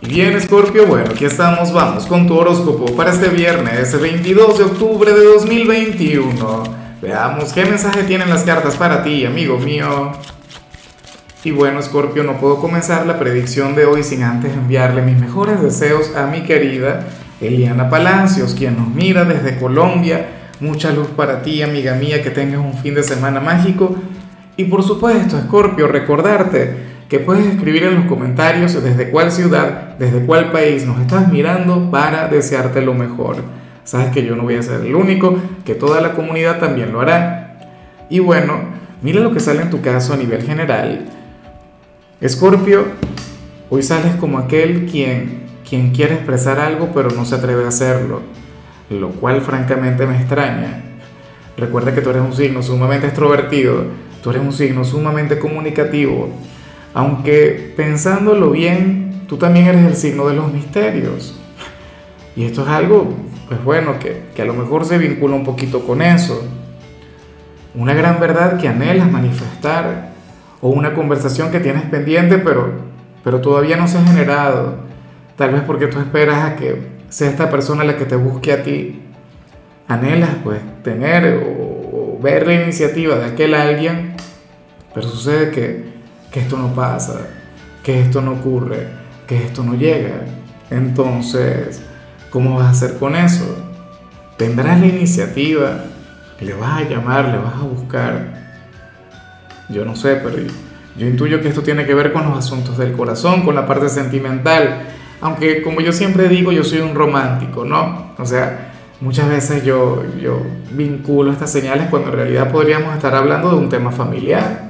Bien, Scorpio, bueno, aquí estamos, vamos con tu horóscopo para este viernes 22 de octubre de 2021. Veamos qué mensaje tienen las cartas para ti, amigo mío. Y bueno, Scorpio, no puedo comenzar la predicción de hoy sin antes enviarle mis mejores deseos a mi querida Eliana Palacios, quien nos mira desde Colombia. Mucha luz para ti, amiga mía, que tengas un fin de semana mágico. Y por supuesto, Scorpio, recordarte que puedes escribir en los comentarios desde cuál ciudad, desde cuál país nos estás mirando para desearte lo mejor. Sabes que yo no voy a ser el único, que toda la comunidad también lo hará. Y bueno, mira lo que sale en tu caso a nivel general. Escorpio, hoy sales como aquel quien, quien quiere expresar algo pero no se atreve a hacerlo, lo cual francamente me extraña. Recuerda que tú eres un signo sumamente extrovertido, tú eres un signo sumamente comunicativo, aunque pensándolo bien, tú también eres el signo de los misterios. Y esto es algo, pues bueno, que, a lo mejor se vincula un poquito con eso. Una gran verdad que anhelas manifestar o una conversación que tienes pendiente pero, pero todavía no se ha generado. Tal vez porque tú esperas a que sea esta persona la que te busque a ti. Anhelas pues tener o, o ver la iniciativa de aquel alguien, pero sucede que que esto no pasa, que esto no ocurre, que esto no llega. Entonces, ¿cómo vas a hacer con eso? Tendrás la iniciativa, le vas a llamar, le vas a buscar. Yo no sé, pero yo intuyo que esto tiene que ver con los asuntos del corazón, con la parte sentimental. Aunque como yo siempre digo, yo soy un romántico, ¿no? O sea, muchas veces yo, yo vinculo estas señales cuando en realidad podríamos estar hablando de un tema familiar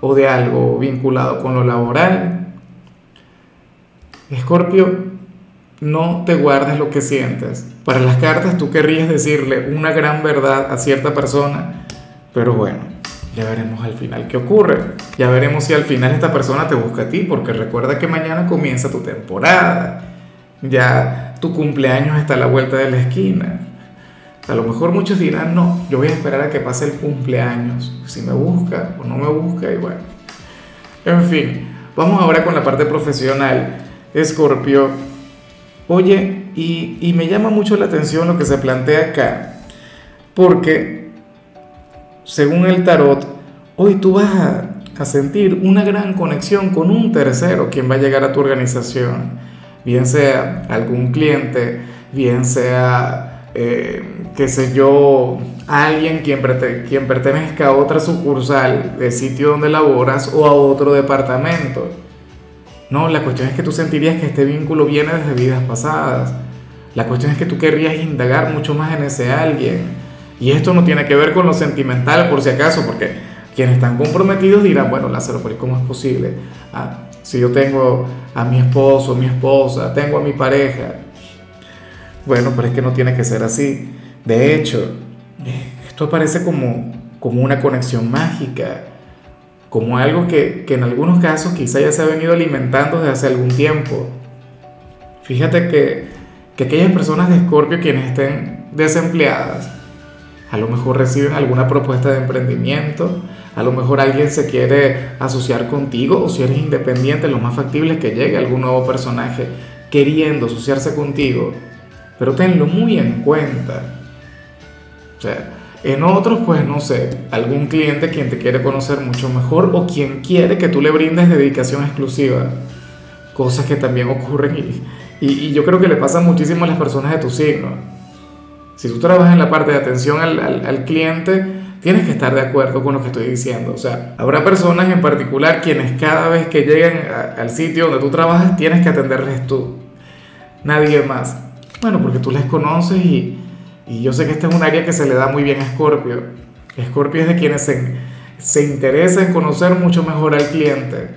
o de algo vinculado con lo laboral. Escorpio, no te guardes lo que sientes. Para las cartas tú querrías decirle una gran verdad a cierta persona, pero bueno, ya veremos al final qué ocurre. Ya veremos si al final esta persona te busca a ti, porque recuerda que mañana comienza tu temporada. Ya tu cumpleaños está a la vuelta de la esquina. A lo mejor muchos dirán, no, yo voy a esperar a que pase el cumpleaños, si me busca o no me busca, y. En fin, vamos ahora con la parte profesional. Escorpio, oye, y, y me llama mucho la atención lo que se plantea acá, porque según el tarot, hoy tú vas a, a sentir una gran conexión con un tercero quien va a llegar a tu organización, bien sea algún cliente, bien sea eh, qué sé yo, alguien quien, quien pertenezca a otra sucursal del sitio donde laboras o a otro departamento. No, la cuestión es que tú sentirías que este vínculo viene desde vidas pasadas. La cuestión es que tú querrías indagar mucho más en ese alguien. Y esto no tiene que ver con lo sentimental, por si acaso, porque quienes están comprometidos dirán, bueno, Lázaro, pero ¿cómo es posible? Ah, si yo tengo a mi esposo, mi esposa, tengo a mi pareja, bueno, pero es que no tiene que ser así. De hecho, esto parece como, como una conexión mágica, como algo que, en algunos casos quizá ya se ha venido alimentando desde hace algún tiempo. Fíjate que, que aquellas personas de Escorpio quienes estén desempleadas, a lo mejor reciben alguna propuesta de emprendimiento, a lo mejor alguien se quiere asociar contigo o si eres independiente, lo más factible es que llegue algún nuevo personaje queriendo asociarse contigo pero tenlo muy en cuenta. O sea, en otros, pues no sé, algún cliente quien te quiere conocer mucho mejor o quien quiere que tú le brindes dedicación exclusiva. Cosas que también ocurren y, y, yo creo que le pasa muchísimo a las personas de tu signo. Si tú trabajas en la parte de atención al, al, cliente, tienes que estar de acuerdo con lo que estoy diciendo. O sea, habrá personas en particular quienes cada vez que lleguen al sitio donde tú trabajas, tienes que atenderles tú. Nadie más. Bueno, porque tú les conoces y, yo sé que este es un área que se le da muy bien a Scorpio. Scorpio es de quienes se, se interesa en conocer mucho mejor al cliente,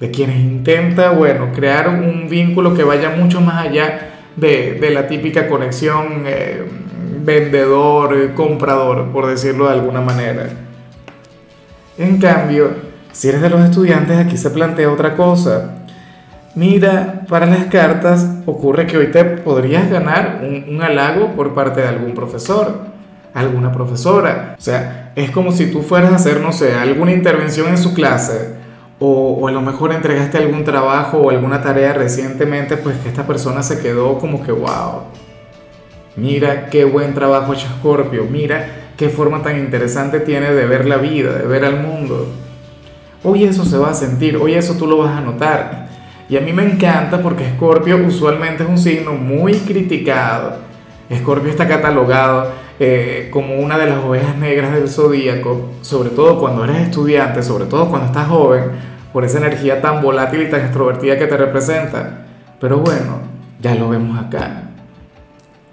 de quienes intenta, bueno, crear un vínculo que vaya mucho más allá de, de la típica conexión eh, vendedor-comprador, por decirlo de alguna manera. En cambio, si eres de los estudiantes, aquí se plantea otra cosa. Mira, para las cartas ocurre que hoy te podrías ganar un, halago por parte de algún profesor, alguna profesora. O sea, es como si tú fueras a hacer, no sé, alguna intervención en su clase o, a lo mejor entregaste algún trabajo o alguna tarea recientemente, pues que esta persona se quedó como que, wow, mira qué buen trabajo hecho Scorpio, mira qué forma tan interesante tiene de ver la vida, de ver al mundo. Hoy eso se va a sentir, hoy eso tú lo vas a notar. Y a mí me encanta porque Scorpio usualmente es un signo muy criticado. Scorpio está catalogado eh, como una de las ovejas negras del zodíaco, sobre todo cuando eres estudiante, sobre todo cuando estás joven, por esa energía tan volátil y tan extrovertida que te representa. Pero bueno, ya lo vemos acá.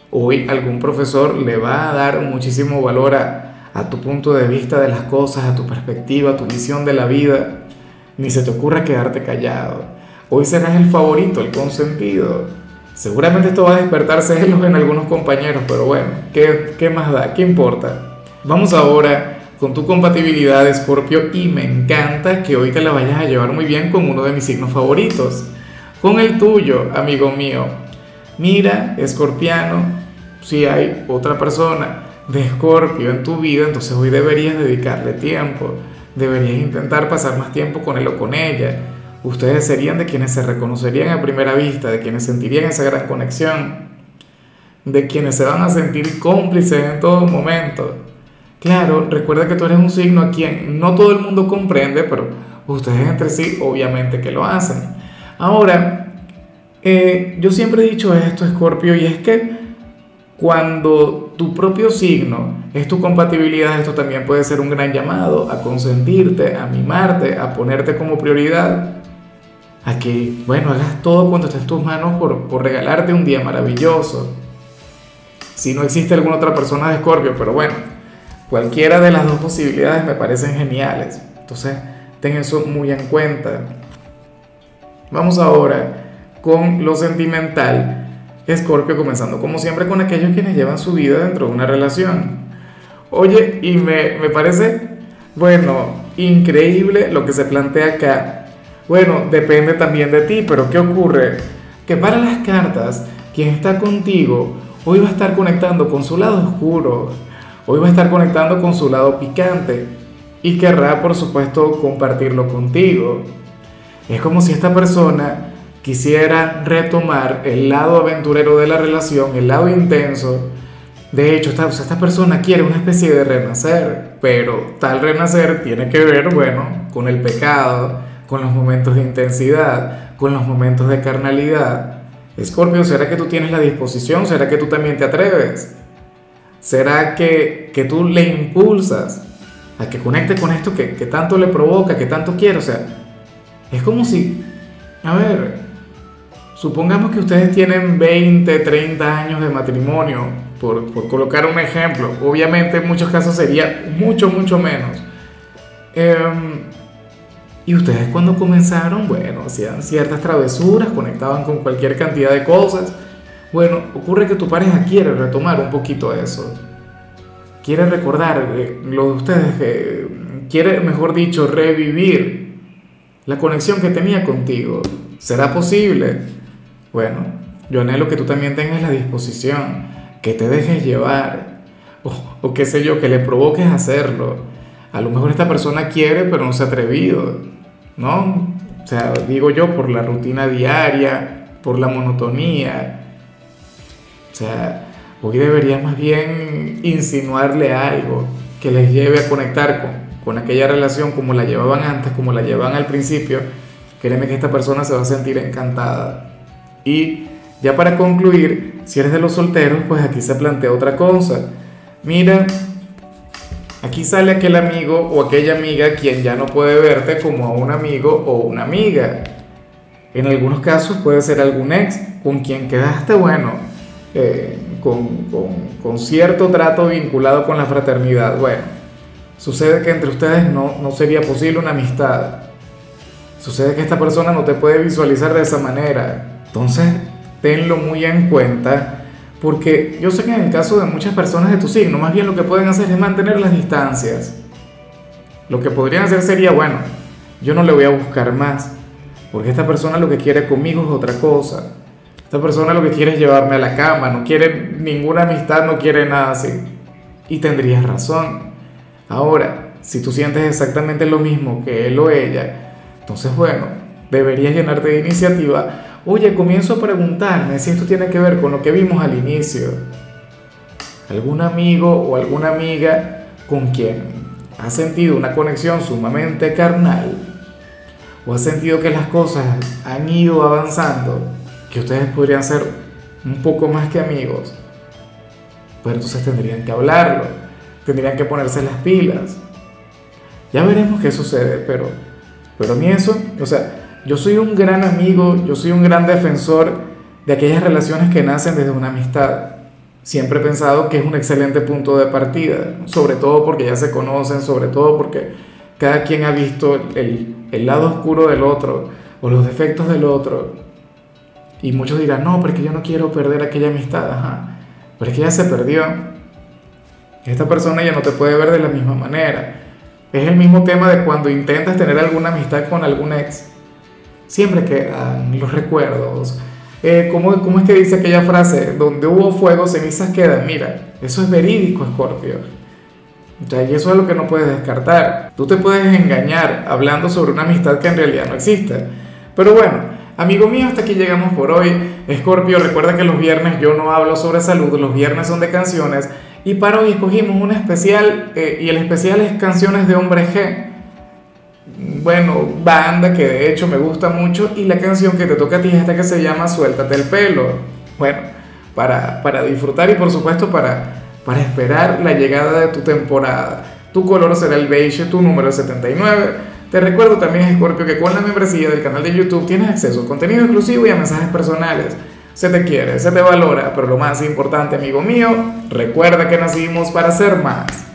Hoy algún profesor le va a dar muchísimo valor a, a tu punto de vista de las cosas, a tu perspectiva, a tu visión de la vida. Ni se te ocurra quedarte callado. Hoy serás el favorito, el consentido. Seguramente esto va a despertar celos en algunos compañeros, pero bueno, ¿qué, qué más da? ¿Qué importa? Vamos ahora con tu compatibilidad Scorpio y me encanta que hoy te la vayas a llevar muy bien con uno de mis signos favoritos, con el tuyo, amigo mío. Mira, escorpiano, si hay otra persona de Escorpio en tu vida, entonces hoy deberías dedicarle tiempo, deberías intentar pasar más tiempo con él o con ella. Ustedes serían de quienes se reconocerían a primera vista, de quienes sentirían esa gran conexión, de quienes se van a sentir cómplices en todo momento. Claro, recuerda que tú eres un signo a quien no todo el mundo comprende, pero ustedes entre sí obviamente que lo hacen. Ahora, eh, yo siempre he dicho esto, Scorpio, y es que cuando tu propio signo es tu compatibilidad, esto también puede ser un gran llamado a consentirte, a mimarte, a ponerte como prioridad, a que, bueno, hagas todo cuando esté en tus manos por, por regalarte un día maravilloso. Si no existe alguna otra persona de Scorpio, pero bueno, Cualquiera de las dos posibilidades me parecen geniales. Entonces, ten eso muy en cuenta. Vamos ahora con lo sentimental. Escorpio comenzando como siempre con aquellos quienes llevan su vida dentro de una relación. Oye, y me, me parece, bueno, increíble lo que se plantea acá. Bueno, depende también de ti, pero ¿qué ocurre? Que para las cartas, quien está contigo hoy va a estar conectando con su lado oscuro, Hoy va a estar conectando con su lado picante y querrá, por supuesto, compartirlo contigo. Es como si esta persona quisiera retomar el lado aventurero de la relación, el lado intenso. De hecho, esta, esta persona quiere una especie de renacer, pero tal renacer tiene que ver, bueno, con el pecado, con los momentos de intensidad, con los momentos de carnalidad. Escorpio, ¿será que tú tienes la disposición? ¿Será que tú también te atreves? ¿Será que, que tú le impulsas a que conecte con esto que, que, tanto le provoca, que tanto quiere? O sea, es como si, a ver, supongamos que ustedes tienen 20, 30 años de matrimonio, por, por colocar un ejemplo, obviamente en muchos casos sería mucho, mucho menos. Em, y ustedes cuando comenzaron, bueno, hacían ciertas travesuras, conectaban con cualquier cantidad de cosas bueno, ocurre que tu pareja quiere retomar un poquito eso. Quiere recordar lo de ustedes, quiere, mejor dicho, revivir la conexión que tenía contigo. ¿Será posible? Bueno, yo anhelo que tú también tengas la disposición, que te dejes llevar, o, o qué sé yo, que le provoques hacerlo. A lo mejor esta persona quiere, pero no se ha atrevido, ¿no? O sea, digo yo, por la rutina diaria, por la monotonía, o sea, hoy debería más bien insinuarle algo que les lleve a conectar con, con aquella relación como la llevaban antes, como la llevaban al principio. Créeme que esta persona se va a sentir encantada. Y ya para concluir, si eres de los solteros, pues aquí se plantea otra cosa. Mira, aquí sale aquel amigo o aquella amiga quien ya no puede verte como a un amigo o una amiga. En algunos casos puede ser algún ex con quien quedaste bueno eh, con, cierto trato vinculado con la fraternidad. Bueno, sucede que entre ustedes no, no sería posible una amistad. Sucede que esta persona no te puede visualizar de esa manera. Entonces, tenlo muy en cuenta. Porque yo sé que en el caso de muchas personas de tu signo, más bien lo que pueden hacer es mantener las distancias. Lo que podrían hacer sería, bueno, yo no le voy a buscar más, porque esta persona lo que quiere conmigo es otra cosa. Esta persona lo que quiere es llevarme a la cama, no quiere ninguna amistad, no quiere nada así. Y tendrías razón. Ahora, si tú sientes exactamente lo mismo que él o ella, Entonces, bueno, deberías llenarte de iniciativa. Oye, comienzo a preguntarme si esto tiene que ver con lo que vimos al inicio. ¿Algún amigo o alguna amiga con quien has sentido una conexión sumamente carnal? ¿O has sentido que las cosas han ido avanzando? Que ustedes podrían ser un poco más que amigos. Pero entonces tendrían que hablarlo. Tendrían que ponerse las pilas. Ya veremos qué sucede, pero, pero a mí eso, o sea, yo soy un gran amigo, yo soy un gran defensor de aquellas relaciones que nacen desde una amistad. Siempre he pensado que es un excelente punto de partida, sobre todo porque ya se conocen, sobre todo porque cada quien ha visto el, el lado oscuro del otro o los defectos del otro. Y muchos dirán, no, porque yo no quiero perder aquella amistad, ajá. Pero es que ya se perdió. Esta persona ya no te puede ver de la misma manera. Es el mismo tema de cuando intentas tener alguna amistad con algún ex. Siempre quedan los recuerdos. Eh, ¿cómo, ¿Cómo es que dice aquella frase? Donde hubo fuego, cenizas quedan. Mira, eso es verídico, Scorpio. O sea, y eso es lo que no puedes descartar. Tú te puedes engañar hablando sobre una amistad que en realidad no existe. Pero bueno, amigo mío, hasta aquí llegamos por hoy. Scorpio, recuerda que los viernes yo no hablo sobre salud, los viernes son de canciones. Y para hoy escogimos un especial, eh, y el especial es Canciones de Hombre G. Bueno, banda que de hecho me gusta mucho, y la canción que te toca a ti es esta que se llama Suéltate el pelo. Bueno, para, para disfrutar y por supuesto para, para esperar la llegada de tu temporada. Tu color será el beige, tu número es 79. Te recuerdo también, Scorpio, que con la membresía del canal de YouTube tienes acceso a contenido exclusivo y a mensajes personales se te quiere, se te valora, pero lo más importante, amigo mío, recuerda que nacimos para ser más.